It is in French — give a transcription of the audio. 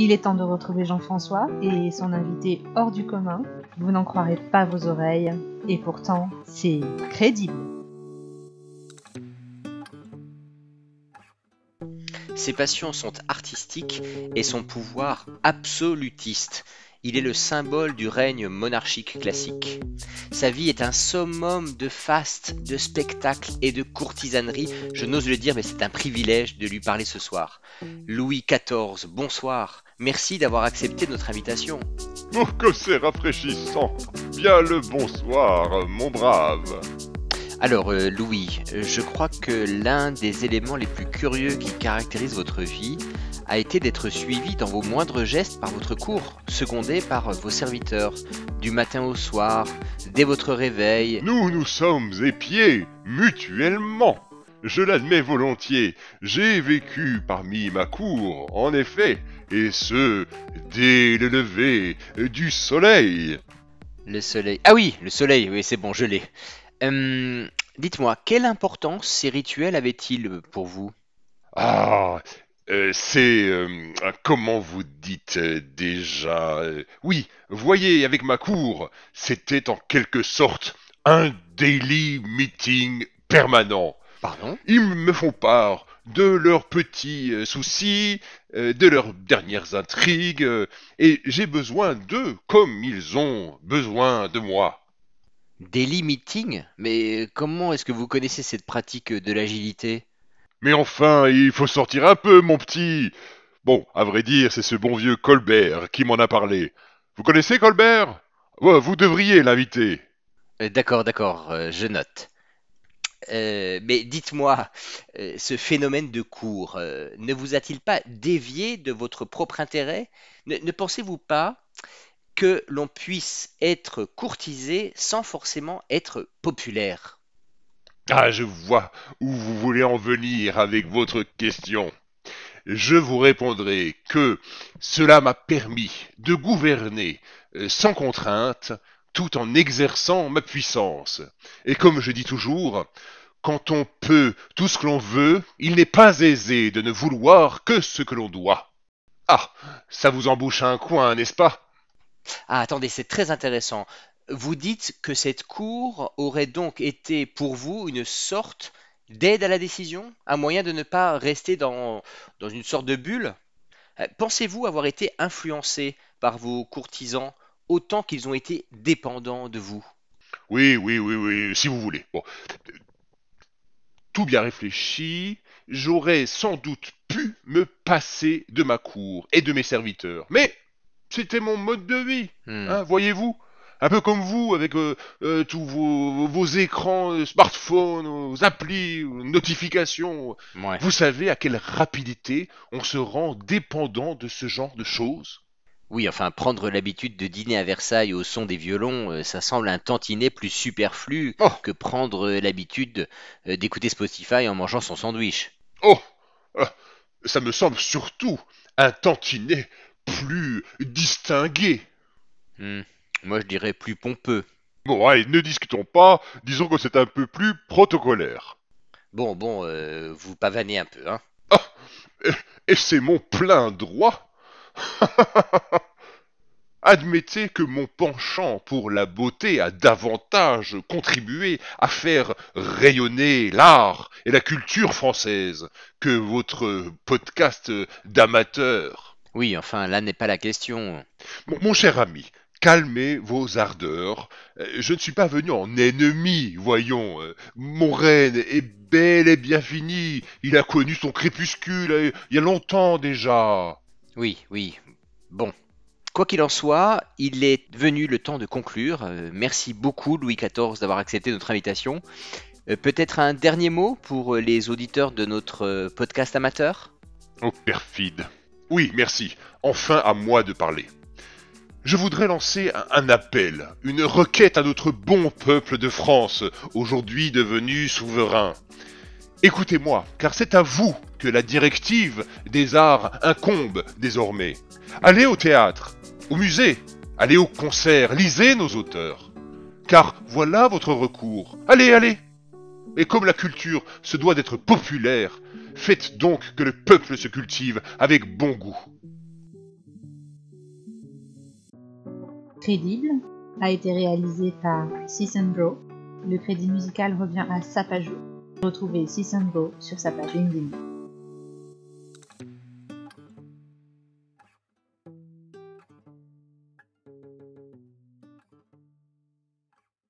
Il est temps de retrouver Jean-François et son invité hors du commun. Vous n'en croirez pas vos oreilles, et pourtant, c'est crédible. Ses passions sont artistiques et son pouvoir absolutiste. Il est le symbole du règne monarchique classique. Sa vie est un summum de faste, de spectacles et de courtisanerie. Je n'ose le dire, mais c'est un privilège de lui parler ce soir. Louis XIV, bonsoir. Merci d'avoir accepté notre invitation. Oh, que c'est rafraîchissant Bien le bonsoir, mon brave Alors, euh, Louis, je crois que l'un des éléments les plus curieux qui caractérisent votre vie a été d'être suivi dans vos moindres gestes par votre cour, secondé par vos serviteurs, du matin au soir, dès votre réveil. Nous nous sommes épiés mutuellement. Je l'admets volontiers, j'ai vécu parmi ma cour, en effet, et ce, dès le lever du soleil. Le soleil. Ah oui, le soleil, oui, c'est bon, je l'ai. Hum, Dites-moi, quelle importance ces rituels avaient-ils pour vous? Ah, euh, c'est... euh, comment vous dites euh, déjà Oui, voyez, avec ma cour, c'était en quelque sorte un daily meeting permanent. Pardon? Ils me font part de leurs petits soucis, de leurs dernières intrigues, et j'ai besoin d'eux comme ils ont besoin de moi. Daily meeting? Mais comment est-ce que vous connaissez cette pratique de l'agilité? Mais enfin, il faut sortir un peu, mon petit. Bon, à vrai dire, c'est ce bon vieux Colbert qui m'en a parlé. Vous connaissez Colbert? Ouais, Vous devriez l'inviter. Euh, D'accord, d'accord, euh, je note. Euh, mais dites-moi, ce phénomène de cours ne vous a-t-il pas dévié de votre propre intérêt? Ne pensez-vous pas que l'on puisse être courtisé sans forcément être populaire? Ah, je vois où vous voulez en venir avec votre question. Je vous répondrai que cela m'a permis de gouverner euh, sans contrainte, tout en exerçant ma puissance. Et comme je dis toujours, quand on peut tout ce que l'on veut, il n'est pas aisé de ne vouloir que ce que l'on doit. Ah, ça vous embouche un coin, n'est-ce pas? Ah, attendez, c'est très intéressant. Vous dites que cette cour aurait donc été pour vous une sorte d'aide à la décision, un moyen de ne pas rester dans, dans une sorte de bulle Euh, Pensez-vous avoir été influencé par vos courtisans autant qu'ils ont été dépendants de vous? Oui, oui, oui, oui, si vous voulez. Bon. Tout bien réfléchi, j'aurais sans doute pu me passer de ma cour et de mes serviteurs. Mais c'était mon mode de vie, Hmm. hein, voyez-vous Un peu comme vous, avec euh, euh, tous vos, vos écrans, euh, smartphones, vos applis, vos notifications. Ouais. Vous savez à quelle rapidité on se rend dépendant de ce genre de choses? Oui, enfin, prendre l'habitude de dîner à Versailles au son des violons, ça semble un tantinet plus superflu Oh. que prendre l'habitude d'écouter Spotify en mangeant son sandwich. Oh Ça me semble surtout un tantinet plus distingué. Hmm. Moi, je dirais plus pompeux. Bon, allez, ne discutons pas, disons que c'est un peu plus protocolaire. Bon, bon, euh, vous pavanez un peu, hein. Et c'est mon plein droit. Admettez que mon penchant pour la beauté a davantage contribué à faire rayonner l'art et la culture française que votre podcast d'amateur. Oui, enfin, là n'est pas la question. Mon, mon cher ami, calmez vos ardeurs. Euh, Je ne suis pas venu en ennemi, voyons. Euh, Mon règne est bel et bien fini. Il a connu son crépuscule euh, il y a longtemps déjà. Oui, oui. Bon. Quoi qu'il en soit, il est venu le temps de conclure. Merci beaucoup, Louis XIV, d'avoir accepté notre invitation. Peut-être un dernier mot pour les auditeurs de notre podcast amateur? Oh, perfide. Oui, merci. Enfin à moi de parler. Je voudrais lancer un, appel, une requête à notre bon peuple de France, aujourd'hui devenu souverain. Écoutez-moi, car c'est à vous que la directive des arts incombe désormais. Allez au théâtre, au musée, allez au concert, lisez nos auteurs. Car voilà votre recours. Allez, allez. Et comme la culture se doit d'être populaire, faites donc que le peuple se cultive avec bon goût. Crédible, a été réalisé par Bro. Le crédit musical revient à Sapajou. Retrouvez Bro sur sa page LinkedIn.